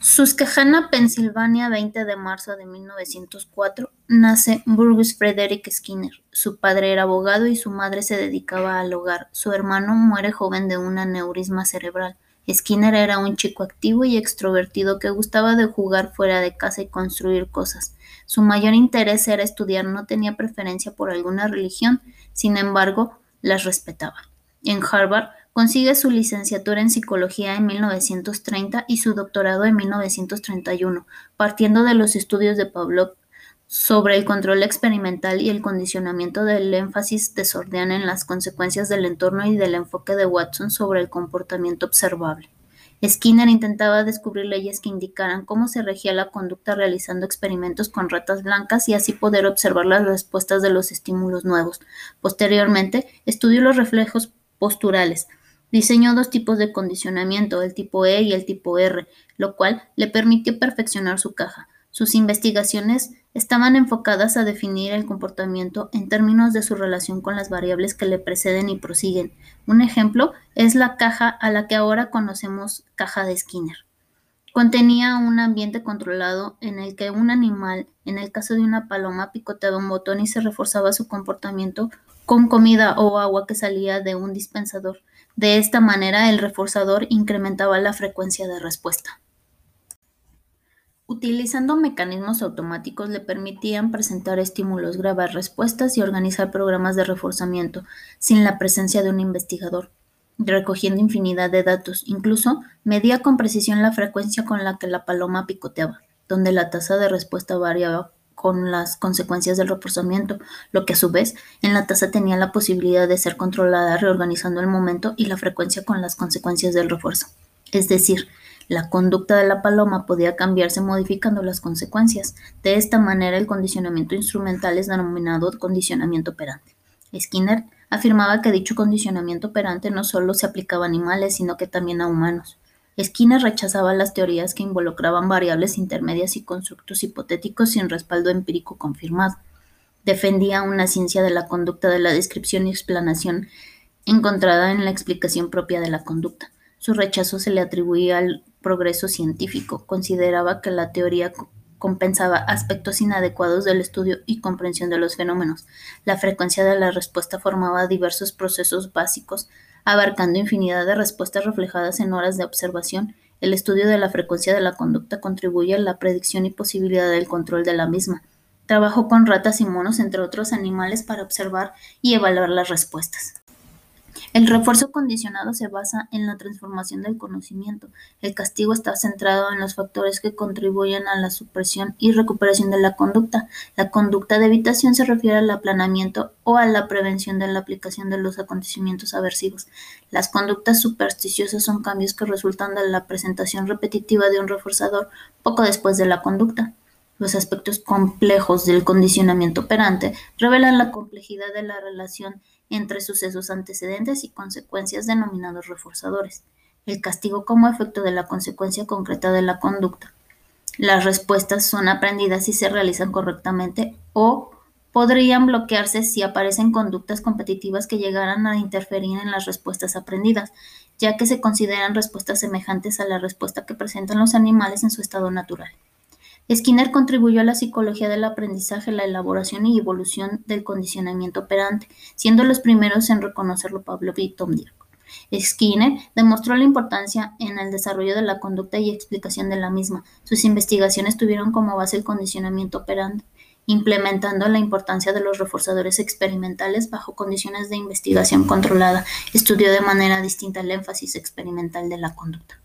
Susquehanna, Pensilvania, 20 de marzo de 1904, nace Burgess Frederick Skinner. Su padre era abogado y su madre se dedicaba al hogar. Su hermano muere joven de un aneurisma cerebral. Skinner era un chico activo y extrovertido que gustaba de jugar fuera de casa y construir cosas. Su mayor interés era estudiar, no tenía preferencia por alguna religión, sin embargo, las respetaba. En Harvard Consigue su licenciatura en psicología en 1930 y su doctorado en 1931, partiendo de los estudios de Pavlov sobre el control experimental y el condicionamiento del énfasis desorden en las consecuencias del entorno y del enfoque de Watson sobre el comportamiento observable. Skinner intentaba descubrir leyes que indicaran cómo se regía la conducta realizando experimentos con ratas blancas y así poder observar las respuestas de los estímulos nuevos. Posteriormente, estudió los reflejos posturales, Diseñó dos tipos de condicionamiento, el tipo E y el tipo R, lo cual le permitió perfeccionar su caja. Sus investigaciones estaban enfocadas a definir el comportamiento en términos de su relación con las variables que le preceden y prosiguen. Un ejemplo es la caja a la que ahora conocemos caja de Skinner. Contenía un ambiente controlado en el que un animal, en el caso de una paloma, picoteaba un botón y se reforzaba su comportamiento con comida o agua que salía de un dispensador. De esta manera, el reforzador incrementaba la frecuencia de respuesta. Utilizando mecanismos automáticos le permitían presentar estímulos, grabar respuestas y organizar programas de reforzamiento sin la presencia de un investigador, recogiendo infinidad de datos. Incluso medía con precisión la frecuencia con la que la paloma picoteaba, donde la tasa de respuesta variaba con las consecuencias del reforzamiento, lo que a su vez en la tasa tenía la posibilidad de ser controlada reorganizando el momento y la frecuencia con las consecuencias del refuerzo. Es decir, la conducta de la paloma podía cambiarse modificando las consecuencias. De esta manera, el condicionamiento instrumental es denominado condicionamiento operante. Skinner afirmaba que dicho condicionamiento operante no solo se aplicaba a animales, sino que también a humanos. Skinner rechazaba las teorías que involucraban variables intermedias y constructos hipotéticos sin respaldo empírico confirmado. Defendía una ciencia de la conducta de la descripción y explanación encontrada en la explicación propia de la conducta. Su rechazo se le atribuía al progreso científico. Consideraba que la teoría compensaba aspectos inadecuados del estudio y comprensión de los fenómenos. La frecuencia de la respuesta formaba diversos procesos básicos abarcando infinidad de respuestas reflejadas en horas de observación. El estudio de la frecuencia de la conducta contribuye a la predicción y posibilidad del control de la misma. Trabajó con ratas y monos, entre otros animales, para observar y evaluar las respuestas. El refuerzo condicionado se basa en la transformación del conocimiento. El castigo está centrado en los factores que contribuyen a la supresión y recuperación de la conducta. La conducta de evitación se refiere al aplanamiento o a la prevención de la aplicación de los acontecimientos aversivos. Las conductas supersticiosas son cambios que resultan de la presentación repetitiva de un reforzador poco después de la conducta. Los aspectos complejos del condicionamiento operante revelan la complejidad de la relación entre sucesos antecedentes y consecuencias denominados reforzadores. El castigo como efecto de la consecuencia concreta de la conducta. Las respuestas son aprendidas y se realizan correctamente o podrían bloquearse si aparecen conductas competitivas que llegaran a interferir en las respuestas aprendidas, ya que se consideran respuestas semejantes a la respuesta que presentan los animales en su estado natural. Skinner contribuyó a la psicología del aprendizaje, la elaboración y evolución del condicionamiento operante, siendo los primeros en reconocerlo Pablo y Tom Dirk. Skinner demostró la importancia en el desarrollo de la conducta y explicación de la misma. Sus investigaciones tuvieron como base el condicionamiento operante, implementando la importancia de los reforzadores experimentales bajo condiciones de investigación controlada. Estudió de manera distinta el énfasis experimental de la conducta.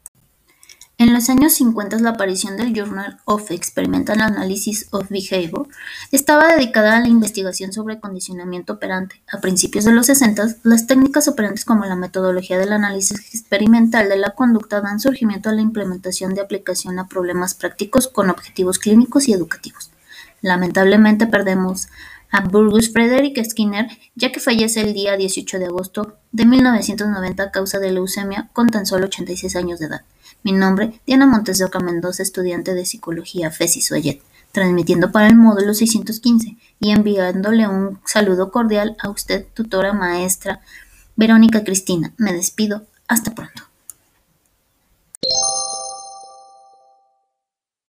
En los años 50 la aparición del Journal of Experimental Analysis of Behavior estaba dedicada a la investigación sobre condicionamiento operante. A principios de los 60, las técnicas operantes como la metodología del análisis experimental de la conducta dan surgimiento a la implementación de aplicación a problemas prácticos con objetivos clínicos y educativos. Lamentablemente perdemos a Burgess Frederick Skinner, ya que fallece el día 18 de agosto de 1990 a causa de leucemia con tan solo 86 años de edad. Mi nombre, Diana Montes de Oca Mendoza, estudiante de Psicología FESI Soyet, transmitiendo para el módulo 615 y enviándole un saludo cordial a usted, tutora maestra Verónica Cristina. Me despido. Hasta pronto.